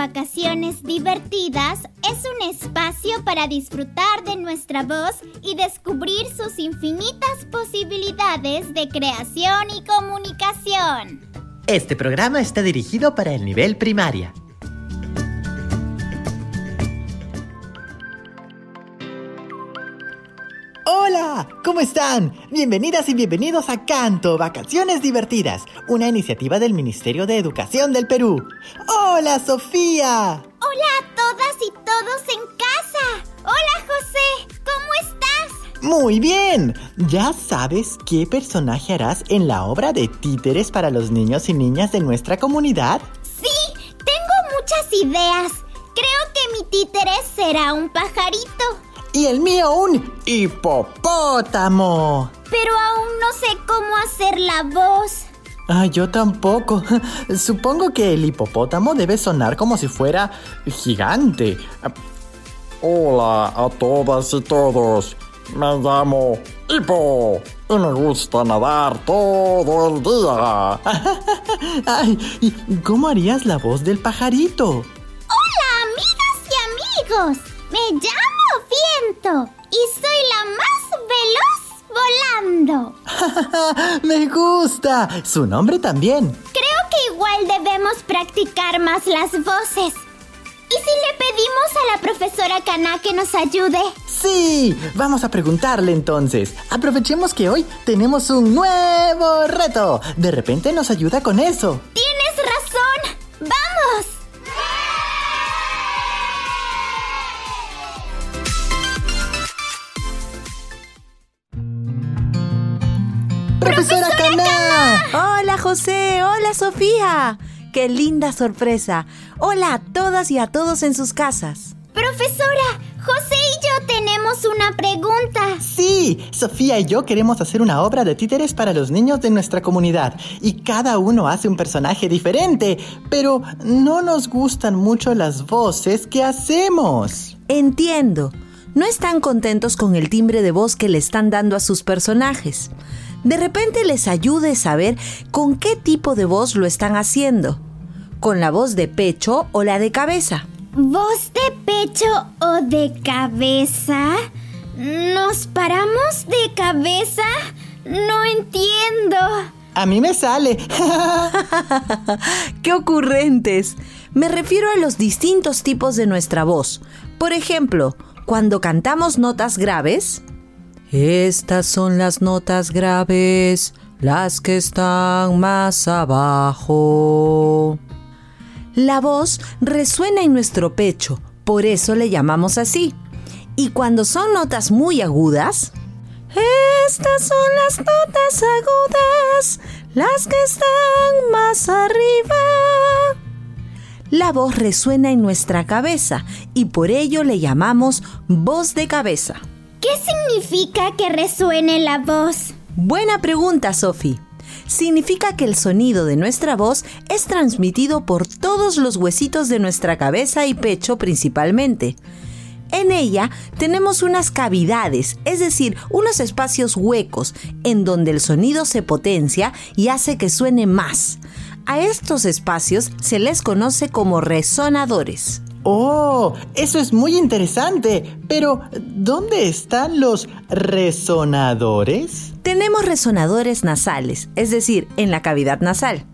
Vacaciones Divertidas es un espacio para disfrutar de nuestra voz y descubrir sus infinitas posibilidades de creación y comunicación. Este programa está dirigido para el nivel primaria. ¿Cómo están? Bienvenidas y bienvenidos a Canto, Vacaciones Divertidas, una iniciativa del Ministerio de Educación del Perú. Hola, Sofía. Hola a todas y todos en casa. Hola, José. ¿Cómo estás? Muy bien. ¿Ya sabes qué personaje harás en la obra de títeres para los niños y niñas de nuestra comunidad? Sí, tengo muchas ideas. Creo que mi títere será un pajarito. Y el mío un hipopótamo. Pero aún no sé cómo hacer la voz. Ah, yo tampoco. Supongo que el hipopótamo debe sonar como si fuera gigante. Hola a todas y todos. Me llamo Hipo y me gusta nadar todo el día. Ay, ¿y ¿cómo harías la voz del pajarito? Hola, amigas y amigos. Me llamo Viento y soy la más veloz volando. Me gusta. Su nombre también. Creo que igual debemos practicar más las voces. ¿Y si le pedimos a la profesora Kana que nos ayude? Sí, vamos a preguntarle entonces. Aprovechemos que hoy tenemos un nuevo reto. De repente nos ayuda con eso. ¡Profesora Cana! Hola José, hola Sofía. Qué linda sorpresa. Hola a todas y a todos en sus casas. Profesora, José y yo tenemos una pregunta. Sí, Sofía y yo queremos hacer una obra de títeres para los niños de nuestra comunidad y cada uno hace un personaje diferente, pero no nos gustan mucho las voces que hacemos. Entiendo. No están contentos con el timbre de voz que le están dando a sus personajes. De repente les ayude saber con qué tipo de voz lo están haciendo. ¿Con la voz de pecho o la de cabeza? ¿Voz de pecho o de cabeza? ¿Nos paramos de cabeza? No entiendo. A mí me sale. ¡Qué ocurrentes! Me refiero a los distintos tipos de nuestra voz. Por ejemplo, cuando cantamos notas graves, estas son las notas graves, las que están más abajo. La voz resuena en nuestro pecho, por eso le llamamos así. Y cuando son notas muy agudas, estas son las notas agudas, las que están más arriba. La voz resuena en nuestra cabeza y por ello le llamamos voz de cabeza. ¿Qué significa que resuene la voz? Buena pregunta, Sophie. Significa que el sonido de nuestra voz es transmitido por todos los huesitos de nuestra cabeza y pecho principalmente. En ella tenemos unas cavidades, es decir, unos espacios huecos, en donde el sonido se potencia y hace que suene más. A estos espacios se les conoce como resonadores. Oh, eso es muy interesante. Pero, ¿dónde están los resonadores? Tenemos resonadores nasales, es decir, en la cavidad nasal,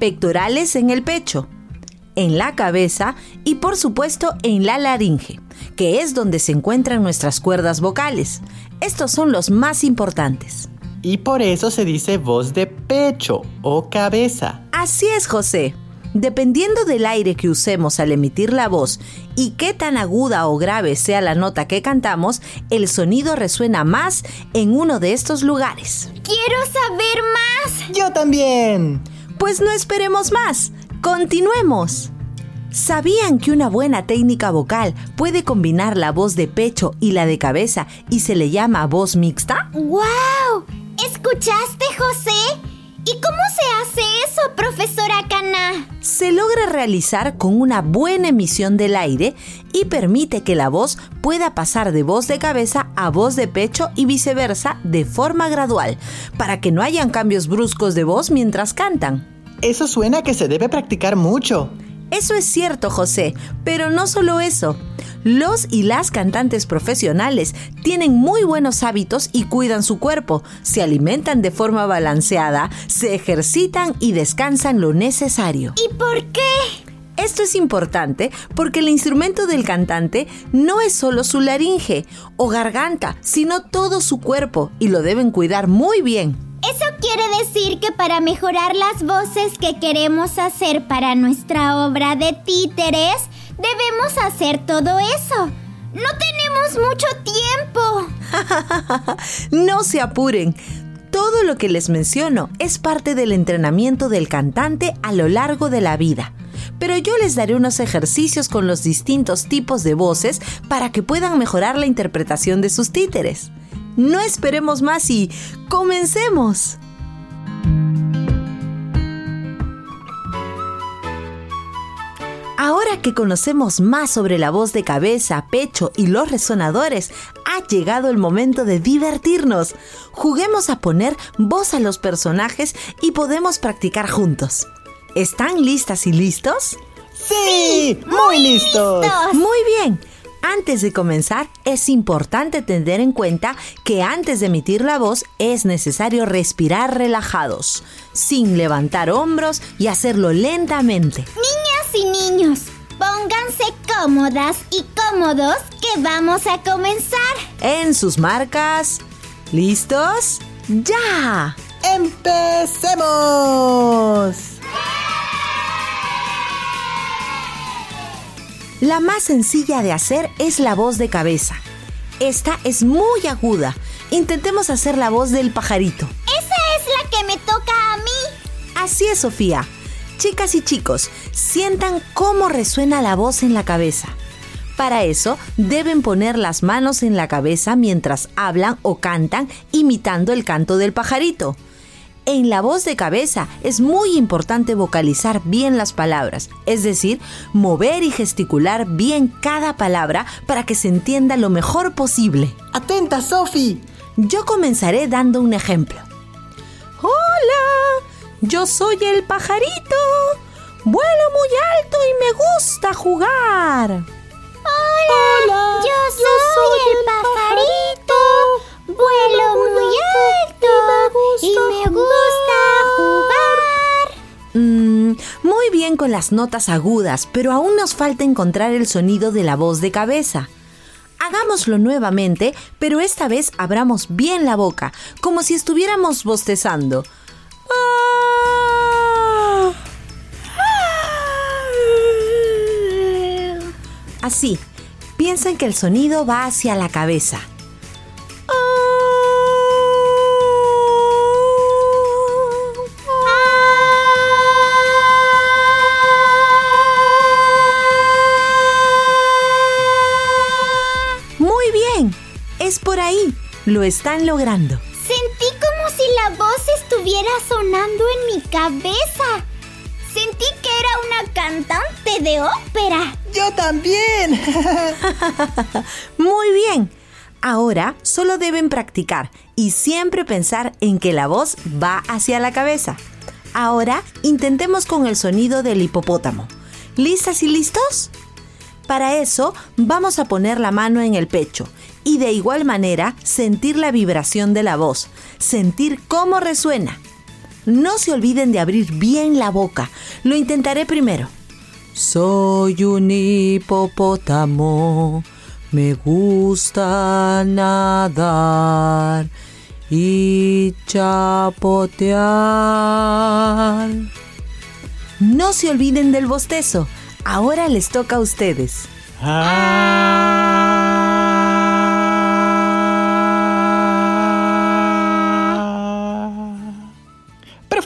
pectorales en el pecho, en la cabeza y por supuesto en la laringe, que es donde se encuentran nuestras cuerdas vocales. Estos son los más importantes. Y por eso se dice voz de pecho o cabeza. Así es, José. Dependiendo del aire que usemos al emitir la voz y qué tan aguda o grave sea la nota que cantamos, el sonido resuena más en uno de estos lugares. Quiero saber más. Yo también. Pues no esperemos más. Continuemos. ¿Sabían que una buena técnica vocal puede combinar la voz de pecho y la de cabeza y se le llama voz mixta? ¡Wow! ¿Escuchaste, José? ¿Y cómo se hace eso, profesora Cana? Se logra realizar con una buena emisión del aire y permite que la voz pueda pasar de voz de cabeza a voz de pecho y viceversa de forma gradual, para que no hayan cambios bruscos de voz mientras cantan. Eso suena que se debe practicar mucho. Eso es cierto, José, pero no solo eso. Los y las cantantes profesionales tienen muy buenos hábitos y cuidan su cuerpo, se alimentan de forma balanceada, se ejercitan y descansan lo necesario. ¿Y por qué? Esto es importante porque el instrumento del cantante no es solo su laringe o garganta, sino todo su cuerpo y lo deben cuidar muy bien. Eso quiere decir que para mejorar las voces que queremos hacer para nuestra obra de títeres, debemos hacer todo eso. No tenemos mucho tiempo. no se apuren. Todo lo que les menciono es parte del entrenamiento del cantante a lo largo de la vida. Pero yo les daré unos ejercicios con los distintos tipos de voces para que puedan mejorar la interpretación de sus títeres. No esperemos más y comencemos. Ahora que conocemos más sobre la voz de cabeza, pecho y los resonadores, ha llegado el momento de divertirnos. Juguemos a poner voz a los personajes y podemos practicar juntos. ¿Están listas y listos? Sí, muy listos. Muy bien. Antes de comenzar, es importante tener en cuenta que antes de emitir la voz es necesario respirar relajados, sin levantar hombros y hacerlo lentamente. Niñas y niños, pónganse cómodas y cómodos que vamos a comenzar. En sus marcas, ¿listos? ¡Ya! ¡Empecemos! La más sencilla de hacer es la voz de cabeza. Esta es muy aguda. Intentemos hacer la voz del pajarito. Esa es la que me toca a mí. Así es, Sofía. Chicas y chicos, sientan cómo resuena la voz en la cabeza. Para eso, deben poner las manos en la cabeza mientras hablan o cantan imitando el canto del pajarito en la voz de cabeza es muy importante vocalizar bien las palabras, es decir, mover y gesticular bien cada palabra para que se entienda lo mejor posible. ¡Atenta, Sofi! Yo comenzaré dando un ejemplo. Hola, yo soy el pajarito. Vuelo muy alto y me gusta jugar. Hola, yo, soy, el pajarito. Vuelo muy alto y me gusta jugar. Mm, muy bien con las notas agudas, pero aún nos falta encontrar el sonido de la voz de cabeza. Hagámoslo nuevamente, pero esta vez abramos bien la boca, como si estuviéramos bostezando. Ah. Así, piensen que el sonido va hacia la cabeza. Por ahí. Lo están logrando. Sentí como si la voz estuviera sonando en mi cabeza. Sentí que era una cantante de ópera. Yo también. Muy bien. Ahora solo deben practicar y siempre pensar en que la voz va hacia la cabeza. Ahora intentemos con el sonido del hipopótamo. ¿Listas y listos? Para eso vamos a poner la mano en el pecho y de igual manera sentir la vibración de la voz, sentir cómo resuena. No se olviden de abrir bien la boca. Lo intentaré primero. Soy un hipopótamo, me gusta nadar y chapotear. No se olviden del bostezo. Ahora les toca a ustedes.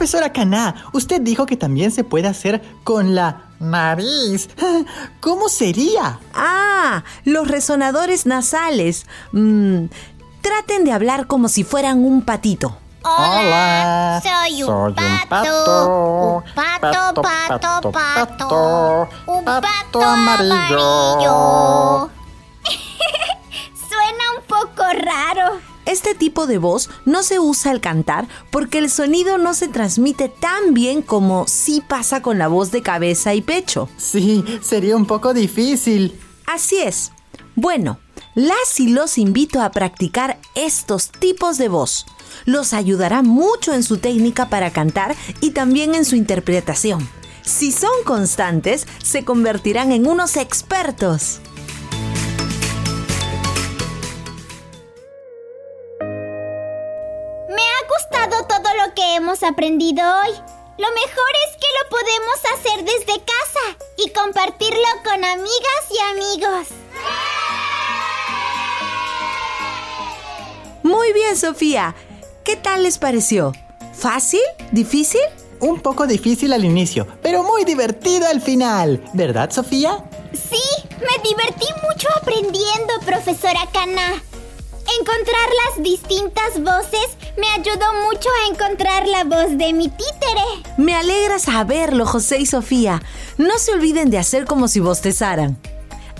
Profesora Caná, usted dijo que también se puede hacer con la nariz. ¿Cómo sería? Ah, los resonadores nasales. Mm, traten de hablar como si fueran un patito. Hola, soy un pato, un pato, pato, pato, un pato amarillo. Este tipo de voz no se usa al cantar porque el sonido no se transmite tan bien como sí pasa con la voz de cabeza y pecho. Sí, sería un poco difícil. Así es. Bueno, las y los invito a practicar estos tipos de voz. Los ayudará mucho en su técnica para cantar y también en su interpretación. Si son constantes, se convertirán en unos expertos. Hemos aprendido hoy. Lo mejor es que lo podemos hacer desde casa y compartirlo con amigas y amigos. Muy bien, Sofía. ¿Qué tal les pareció? ¿Fácil? ¿Difícil? Un poco difícil al inicio, pero muy divertido al final. ¿Verdad, Sofía? Sí, me divertí mucho aprendiendo, profesora Cana. Encontrar las distintas voces me ayudó mucho a encontrar la voz de mi títere. Me alegra saberlo, José y Sofía. No se olviden de hacer como si bostezaran.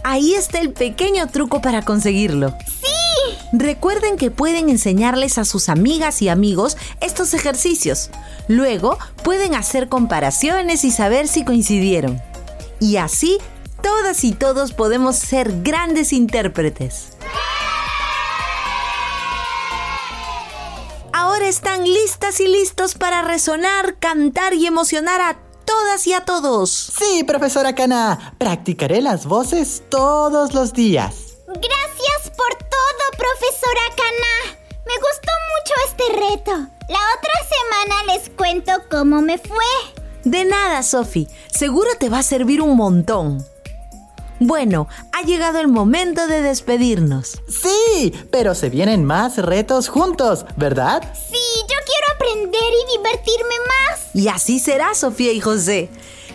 Ahí está el pequeño truco para conseguirlo. ¡Sí! Recuerden que pueden enseñarles a sus amigas y amigos estos ejercicios. Luego pueden hacer comparaciones y saber si coincidieron. Y así, todas y todos podemos ser grandes intérpretes. Están listas y listos para resonar, cantar y emocionar a todas y a todos. Sí, profesora Cana. Practicaré las voces todos los días. Gracias por todo, profesora Cana. Me gustó mucho este reto. La otra semana les cuento cómo me fue. De nada, Sophie. Seguro te va a servir un montón. Bueno, ha llegado el momento de despedirnos. Sí, pero se vienen más retos juntos, ¿verdad? Sí, yo quiero aprender y divertirme más. Y así será, Sofía y José.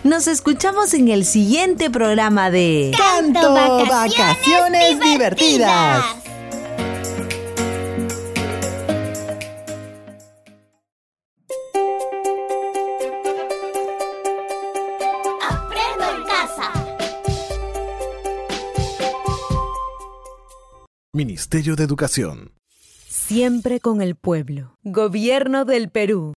Nos escuchamos en el siguiente programa de Canto Vacaciones Divertidas. Aprendo Ministerio de Educación. Siempre con el pueblo. Gobierno del Perú.